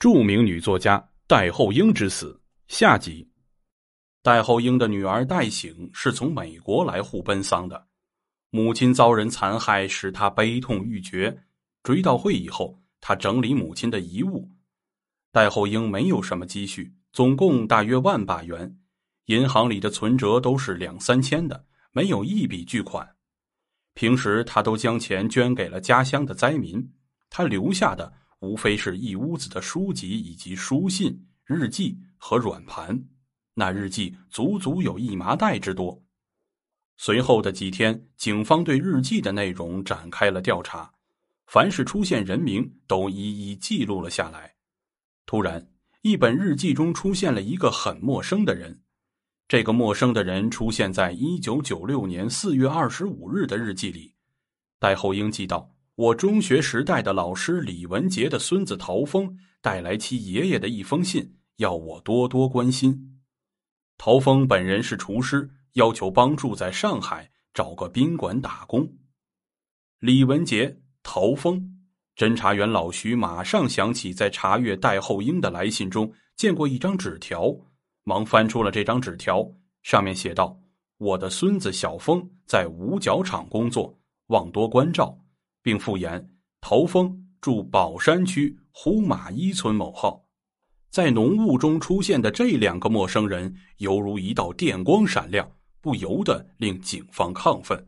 著名女作家戴厚英之死下集。戴厚英的女儿戴醒是从美国来沪奔丧的，母亲遭人残害，使她悲痛欲绝。追悼会以后，她整理母亲的遗物。戴厚英没有什么积蓄，总共大约万把元，银行里的存折都是两三千的，没有一笔巨款。平时他都将钱捐给了家乡的灾民，他留下的。无非是一屋子的书籍，以及书信、日记和软盘。那日记足足有一麻袋之多。随后的几天，警方对日记的内容展开了调查，凡是出现人名，都一一记录了下来。突然，一本日记中出现了一个很陌生的人。这个陌生的人出现在一九九六年四月二十五日的日记里。戴厚英记道。我中学时代的老师李文杰的孙子陶峰带来其爷爷的一封信，要我多多关心。陶峰本人是厨师，要求帮助在上海找个宾馆打工。李文杰、陶峰，侦查员老徐马上想起在查阅戴厚英的来信中见过一张纸条，忙翻出了这张纸条，上面写道：“我的孙子小峰在五角厂工作，望多关照。”并附言：“陶峰住宝山区呼马一村某号。”在浓雾中出现的这两个陌生人，犹如一道电光闪亮，不由得令警方亢奋。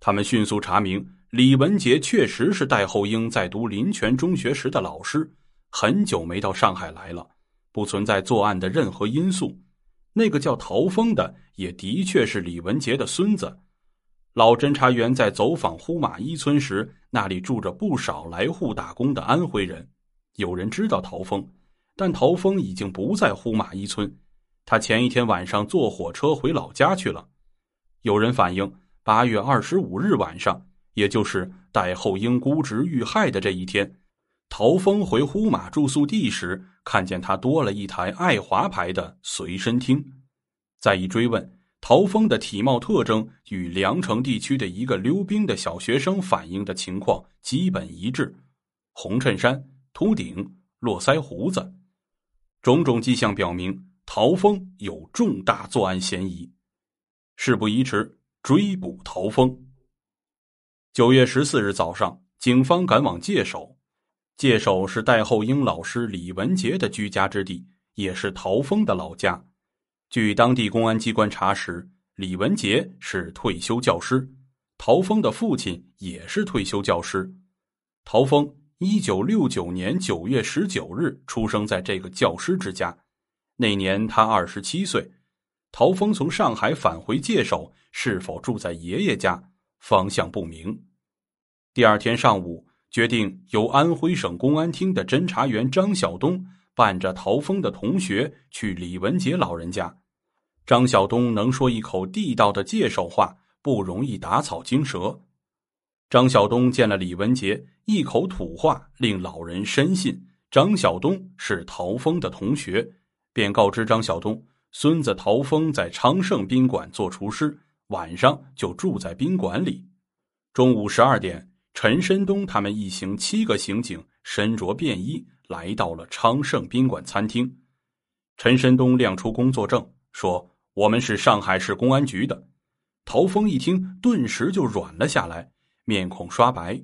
他们迅速查明，李文杰确实是戴厚英在读林泉中学时的老师，很久没到上海来了，不存在作案的任何因素。那个叫陶峰的，也的确是李文杰的孙子。老侦查员在走访呼马一村时，那里住着不少来沪打工的安徽人。有人知道陶峰，但陶峰已经不在呼马一村，他前一天晚上坐火车回老家去了。有人反映，八月二十五日晚上，也就是戴厚英估值遇害的这一天，陶峰回呼马住宿地时，看见他多了一台爱华牌的随身听。再一追问。陶峰的体貌特征与凉城地区的一个溜冰的小学生反映的情况基本一致：红衬衫、秃顶、络腮胡子，种种迹象表明陶峰有重大作案嫌疑。事不宜迟，追捕陶峰。九月十四日早上，警方赶往界首，界首是戴厚英老师李文杰的居家之地，也是陶峰的老家。据当地公安机关查实，李文杰是退休教师，陶峰的父亲也是退休教师。陶峰一九六九年九月十九日出生在这个教师之家，那年他二十七岁。陶峰从上海返回界首，是否住在爷爷家，方向不明。第二天上午，决定由安徽省公安厅的侦查员张晓东。伴着陶峰的同学去李文杰老人家，张晓东能说一口地道的界首话，不容易打草惊蛇。张晓东见了李文杰，一口土话令老人深信张晓东是陶峰的同学，便告知张晓东，孙子陶峰在昌盛宾馆做厨师，晚上就住在宾馆里。中午十二点，陈申东他们一行七个刑警身着便衣。来到了昌盛宾馆餐厅，陈申东亮出工作证，说：“我们是上海市公安局的。”陶峰一听，顿时就软了下来，面孔刷白。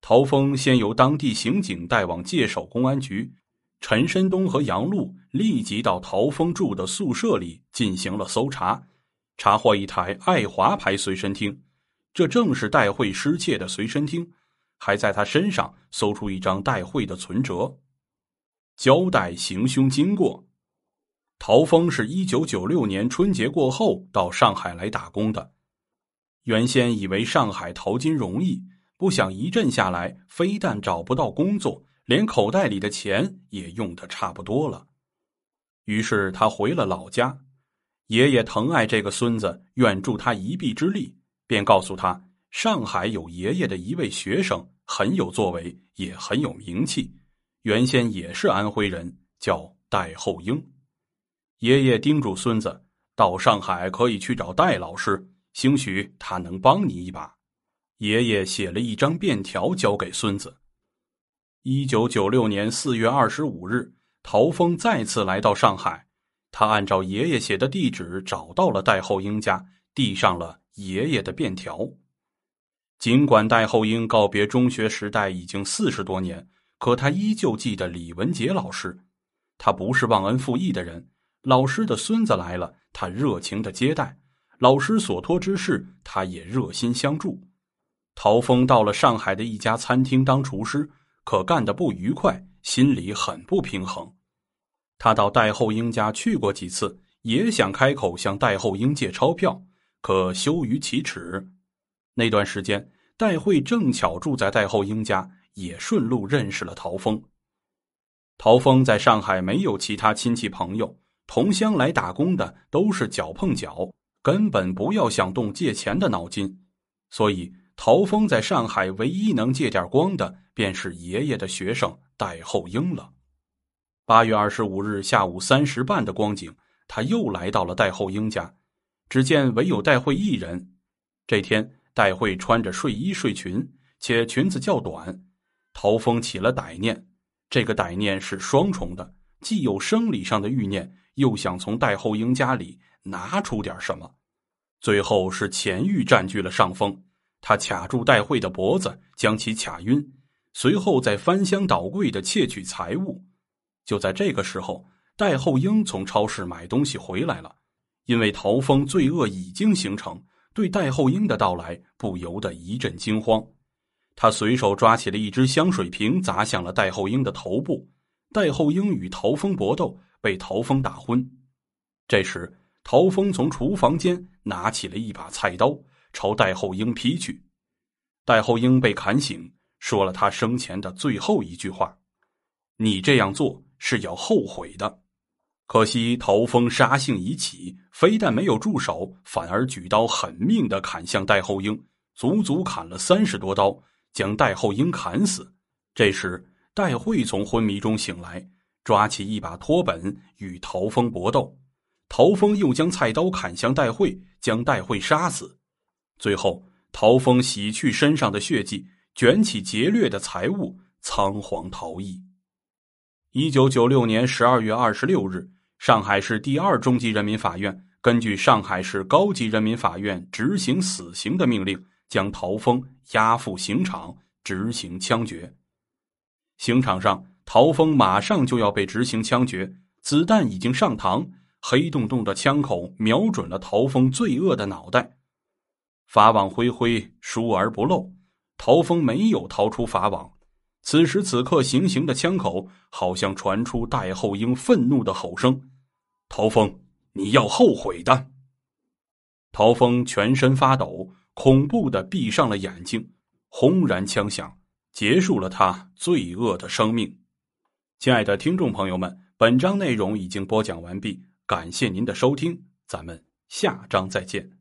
陶峰先由当地刑警带往界首公安局，陈申东和杨璐立即到陶峰住的宿舍里进行了搜查，查获一台爱华牌随身听，这正是戴慧失窃的随身听。还在他身上搜出一张带汇的存折，交代行凶经过。陶峰是一九九六年春节过后到上海来打工的，原先以为上海淘金容易，不想一阵下来，非但找不到工作，连口袋里的钱也用的差不多了。于是他回了老家，爷爷疼爱这个孙子，愿助他一臂之力，便告诉他。上海有爷爷的一位学生很有作为，也很有名气，原先也是安徽人，叫戴厚英。爷爷叮嘱孙子，到上海可以去找戴老师，兴许他能帮你一把。爷爷写了一张便条交给孙子。一九九六年四月二十五日，陶峰再次来到上海。他按照爷爷写的地址找到了戴厚英家，递上了爷爷的便条。尽管戴厚英告别中学时代已经四十多年，可他依旧记得李文杰老师。他不是忘恩负义的人。老师的孙子来了，他热情的接待；老师所托之事，他也热心相助。陶峰到了上海的一家餐厅当厨师，可干得不愉快，心里很不平衡。他到戴厚英家去过几次，也想开口向戴厚英借钞票，可羞于启齿。那段时间，戴慧正巧住在戴厚英家，也顺路认识了陶峰。陶峰在上海没有其他亲戚朋友，同乡来打工的都是脚碰脚，根本不要想动借钱的脑筋。所以，陶峰在上海唯一能借点光的，便是爷爷的学生戴厚英了。八月二十五日下午三时半的光景，他又来到了戴厚英家，只见唯有戴慧一人。这天，戴慧穿着睡衣睡裙，且裙子较短。陶峰起了歹念，这个歹念是双重的，既有生理上的欲念，又想从戴厚英家里拿出点什么。最后是钱欲占据了上风，他卡住戴慧的脖子，将其卡晕，随后再翻箱倒柜的窃取财物。就在这个时候，戴厚英从超市买东西回来了。因为陶峰罪恶已经形成，对戴厚英的到来不由得一阵惊慌。他随手抓起了一只香水瓶，砸向了戴厚英的头部。戴厚英与陶峰搏斗，被陶峰打昏。这时，陶峰从厨房间拿起了一把菜刀，朝戴厚英劈去。戴厚英被砍醒，说了他生前的最后一句话：“你这样做。”是要后悔的，可惜陶峰杀性已起，非但没有住手，反而举刀狠命的砍向戴厚英，足足砍了三十多刀，将戴厚英砍死。这时，戴慧从昏迷中醒来，抓起一把拖本与陶峰搏斗，陶峰又将菜刀砍向戴慧，将戴慧杀死。最后，陶峰洗去身上的血迹，卷起劫掠的财物，仓皇逃逸。一九九六年十二月二十六日，上海市第二中级人民法院根据上海市高级人民法院执行死刑的命令，将陶峰押赴刑场执行枪决。刑场上，陶峰马上就要被执行枪决，子弹已经上膛，黑洞洞的枪口瞄准了陶峰罪恶的脑袋。法网恢恢，疏而不漏，陶峰没有逃出法网。此时此刻，行刑的枪口好像传出戴厚英愤怒的吼声：“陶峰，你要后悔的！”陶峰全身发抖，恐怖的闭上了眼睛。轰然枪响，结束了他罪恶的生命。亲爱的听众朋友们，本章内容已经播讲完毕，感谢您的收听，咱们下章再见。